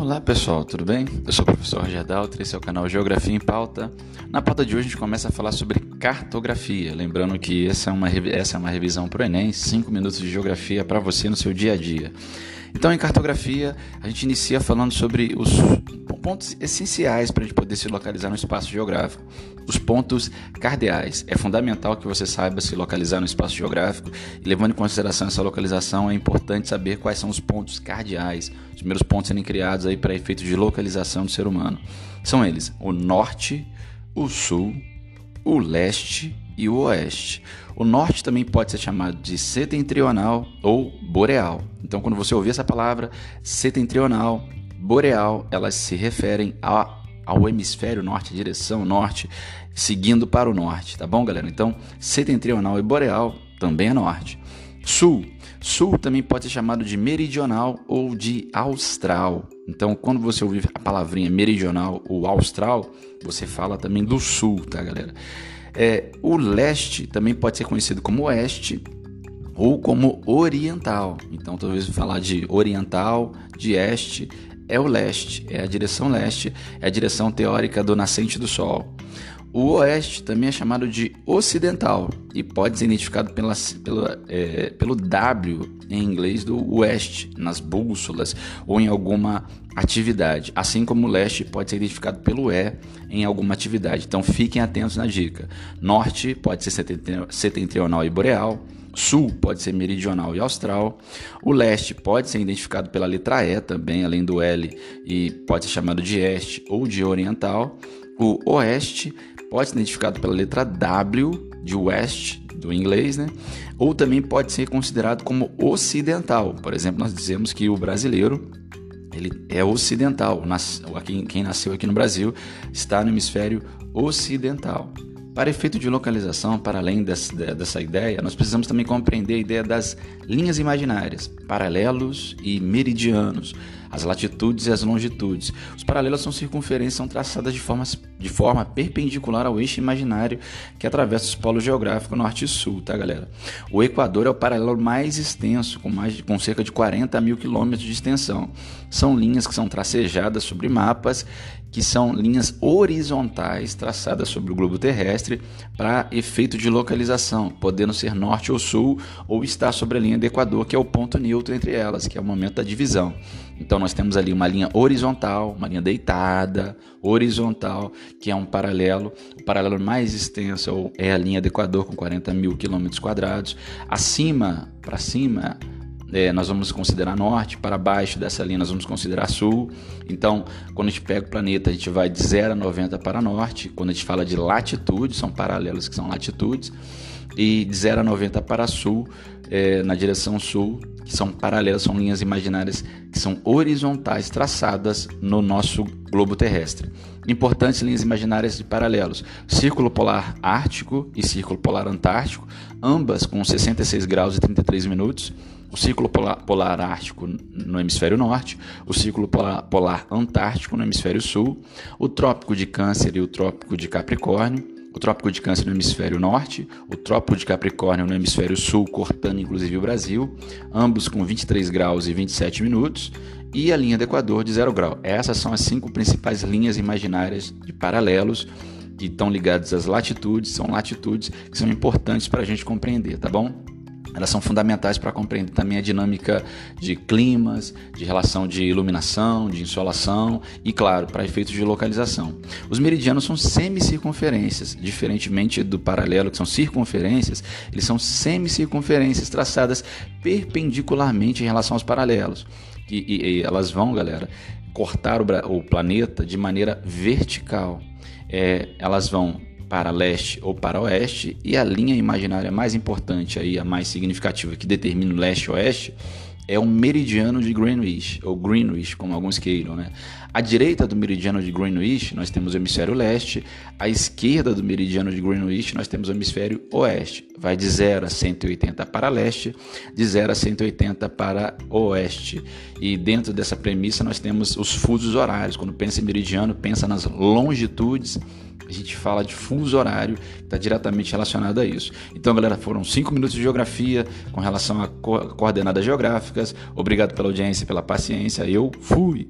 Olá pessoal, tudo bem? Eu sou o professor Roger Daltri, esse é o canal Geografia em Pauta. Na pauta de hoje a gente começa a falar sobre cartografia, lembrando que essa é uma, essa é uma revisão para o Enem, 5 minutos de geografia para você no seu dia a dia. Então, em cartografia, a gente inicia falando sobre os pontos essenciais para a gente poder se localizar no espaço geográfico. Os pontos cardeais. É fundamental que você saiba se localizar no espaço geográfico e, levando em consideração essa localização, é importante saber quais são os pontos cardeais, os primeiros pontos serem criados aí para efeito de localização do ser humano. São eles o norte, o sul, o leste e o oeste. O norte também pode ser chamado de setentrional ou boreal. Então, quando você ouvir essa palavra setentrional, boreal, elas se referem a, ao hemisfério norte, direção norte, seguindo para o norte, tá bom, galera? Então, setentrional e boreal também é norte. Sul. Sul também pode ser chamado de meridional ou de austral. Então, quando você ouvir a palavrinha meridional ou austral, você fala também do sul, tá, galera? É, o leste também pode ser conhecido como oeste ou como oriental. Então, talvez falar de oriental, de este, é o leste, é a direção leste, é a direção teórica do nascente do sol. O oeste também é chamado de ocidental e pode ser identificado pela, pela, é, pelo W em inglês do oeste, nas bússolas ou em alguma atividade, assim como o leste pode ser identificado pelo E em alguma atividade. Então fiquem atentos na dica. Norte pode ser setentrional e boreal, Sul pode ser meridional e austral. O leste pode ser identificado pela letra E também, além do L, e pode ser chamado de este ou de oriental. O oeste pode ser identificado pela letra W, de west, do inglês, né? Ou também pode ser considerado como ocidental. Por exemplo, nós dizemos que o brasileiro ele é ocidental. Quem nasceu aqui no Brasil está no hemisfério ocidental. Para efeito de localização, para além dessa, ideia, nós precisamos também compreender a ideia das linhas imaginárias, paralelos e meridianos, as latitudes e as longitudes. Os paralelos são circunferências são traçadas de forma, de forma perpendicular ao eixo imaginário que atravessa os polos geográficos norte e sul, tá, galera? O Equador é o paralelo mais extenso, com, mais com cerca de 40 mil quilômetros de extensão. São linhas que são tracejadas sobre mapas que são linhas horizontais traçadas sobre o globo terrestre para efeito de localização, podendo ser norte ou sul ou estar sobre a linha do Equador, que é o ponto neutro entre elas, que é o momento da divisão. Então nós temos ali uma linha horizontal, uma linha deitada, horizontal, que é um paralelo. O paralelo mais extenso é a linha do Equador com 40 mil quilômetros quadrados. Acima, para cima, é, nós vamos considerar norte, para baixo dessa linha nós vamos considerar sul. Então, quando a gente pega o planeta, a gente vai de 0 a 90 para norte. Quando a gente fala de latitude, são paralelos que são latitudes. E de 0 a 90 para sul, é, na direção sul, que são paralelas, são linhas imaginárias que são horizontais traçadas no nosso globo terrestre. Importantes linhas imaginárias de paralelos: Círculo Polar Ártico e Círculo Polar Antártico, ambas com 66 graus e 33 minutos o ciclo polar, polar, ártico no hemisfério norte, o ciclo polar, polar, antártico no hemisfério sul, o trópico de Câncer e o trópico de Capricórnio, o trópico de Câncer no hemisfério norte, o trópico de Capricórnio no hemisfério sul, cortando inclusive o Brasil, ambos com 23 graus e 27 minutos, e a linha do Equador de 0 grau. Essas são as cinco principais linhas imaginárias de paralelos que estão ligadas às latitudes, são latitudes que são importantes para a gente compreender, tá bom? Elas são fundamentais para compreender também a dinâmica de climas, de relação de iluminação, de insolação e, claro, para efeitos de localização. Os meridianos são semicircunferências, diferentemente do paralelo, que são circunferências, eles são semicircunferências traçadas perpendicularmente em relação aos paralelos. E, e, e elas vão, galera, cortar o, o planeta de maneira vertical. É, elas vão para leste ou para oeste, e a linha imaginária mais importante aí, a mais significativa que determina o leste-oeste, é o meridiano de Greenwich, ou Greenwich, como alguns queiram, né? À direita do meridiano de Greenwich, nós temos o hemisfério leste, à esquerda do meridiano de Greenwich, nós temos o hemisfério oeste. Vai de 0 a 180 para leste, de 0 a 180 para oeste. E dentro dessa premissa nós temos os fusos horários. Quando pensa em meridiano, pensa nas longitudes a gente fala de fuso horário, está diretamente relacionado a isso. Então, galera, foram cinco minutos de geografia com relação a co coordenadas geográficas. Obrigado pela audiência, pela paciência. Eu fui!